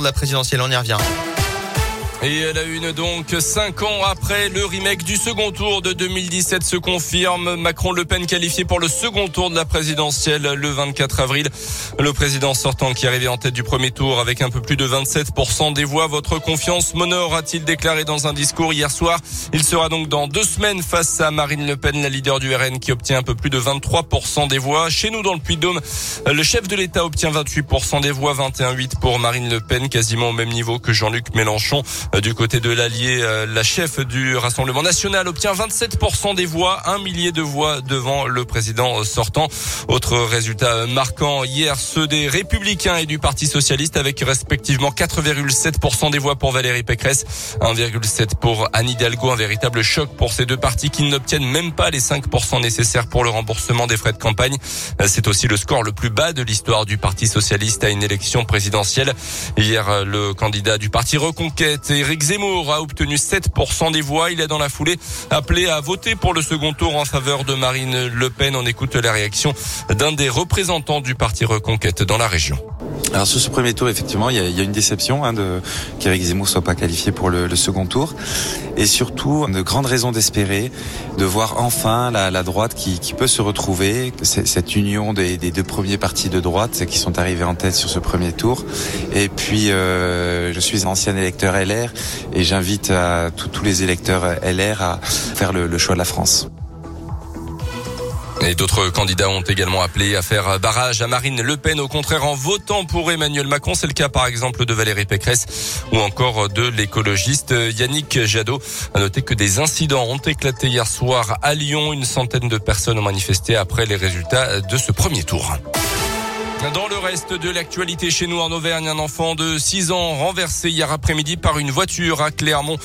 de la présidentielle. On y revient. Et elle a une donc cinq ans après le remake du second tour de 2017 se confirme. Macron-Le Pen qualifié pour le second tour de la présidentielle le 24 avril. Le président sortant qui arrivait en tête du premier tour avec un peu plus de 27% des voix. Votre confiance m'honore, a-t-il déclaré dans un discours hier soir. Il sera donc dans deux semaines face à Marine Le Pen, la leader du RN qui obtient un peu plus de 23% des voix. Chez nous dans le Puy-de-Dôme, le chef de l'État obtient 28% des voix, 21,8% pour Marine Le Pen, quasiment au même niveau que Jean-Luc Mélenchon. Euh, du côté de l'Allier, euh, la chef du Rassemblement national obtient 27% des voix, un millier de voix devant le président sortant. Autre résultat marquant hier, ceux des Républicains et du Parti Socialiste avec respectivement 4,7% des voix pour Valérie Pécresse, 1,7% pour Anne Hidalgo. Un véritable choc pour ces deux partis qui n'obtiennent même pas les 5% nécessaires pour le remboursement des frais de campagne. Euh, c'est aussi le score le plus bas de l'histoire du Parti Socialiste à une élection présidentielle. Hier, le candidat du Parti Reconquête, Éric Zemmour a obtenu 7% des voix. Il a dans la foulée appelé à voter pour le second tour en faveur de Marine Le Pen. On écoute la réaction d'un des représentants du parti Reconquête dans la région. Alors sur ce premier tour, effectivement, il y a, une déception hein, de qu'Éric Zemmour soit pas qualifié pour le, second tour, et surtout de grandes raisons d'espérer de voir enfin la, droite qui, peut se retrouver, cette union des, deux premiers partis de droite qui sont arrivés en tête sur ce premier tour. Et puis, euh, je suis ancien électeur LR et j'invite tous les électeurs LR à faire le, le choix de la France. Et d'autres candidats ont également appelé à faire barrage à Marine Le Pen, au contraire en votant pour Emmanuel Macron. C'est le cas par exemple de Valérie Pécresse ou encore de l'écologiste Yannick Jadot. À noter que des incidents ont éclaté hier soir à Lyon. Une centaine de personnes ont manifesté après les résultats de ce premier tour. Dans le reste de l'actualité chez nous en Auvergne, un enfant de 6 ans renversé hier après-midi par une voiture à Clermont,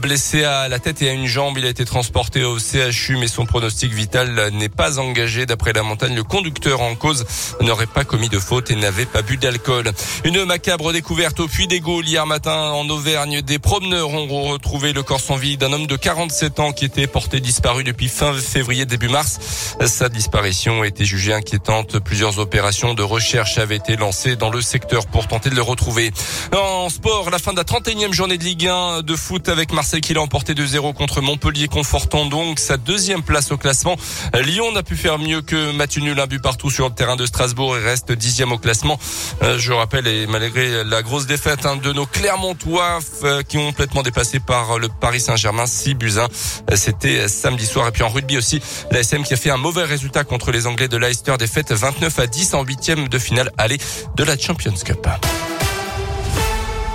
blessé à la tête et à une jambe. Il a été transporté au CHU, mais son pronostic vital n'est pas engagé. D'après la montagne, le conducteur en cause n'aurait pas commis de faute et n'avait pas bu d'alcool. Une macabre découverte au Puy des Gaules hier matin en Auvergne. Des promeneurs ont retrouvé le corps sans vie d'un homme de 47 ans qui était porté disparu depuis fin février, début mars. Sa disparition a été jugée inquiétante. Plusieurs opérations de recherche avait été lancée dans le secteur pour tenter de le retrouver. En sport, la fin de la 31e journée de Ligue 1 de foot avec Marseille qui l'a emporté 2-0 contre Montpellier, confortant donc sa deuxième place au classement. Lyon n'a pu faire mieux que Mathieu Nul, un but partout sur le terrain de Strasbourg et reste dixième au classement. Euh, je rappelle, et malgré la grosse défaite hein, de nos Clermontois euh, qui ont complètement dépassé par le Paris Saint-Germain, 6 buts 1. C'était samedi soir. Et puis en rugby aussi, la SM qui a fait un mauvais résultat contre les Anglais de Leicester, défaite 29 à 10 en huitième de finale aller de la Champions Cup.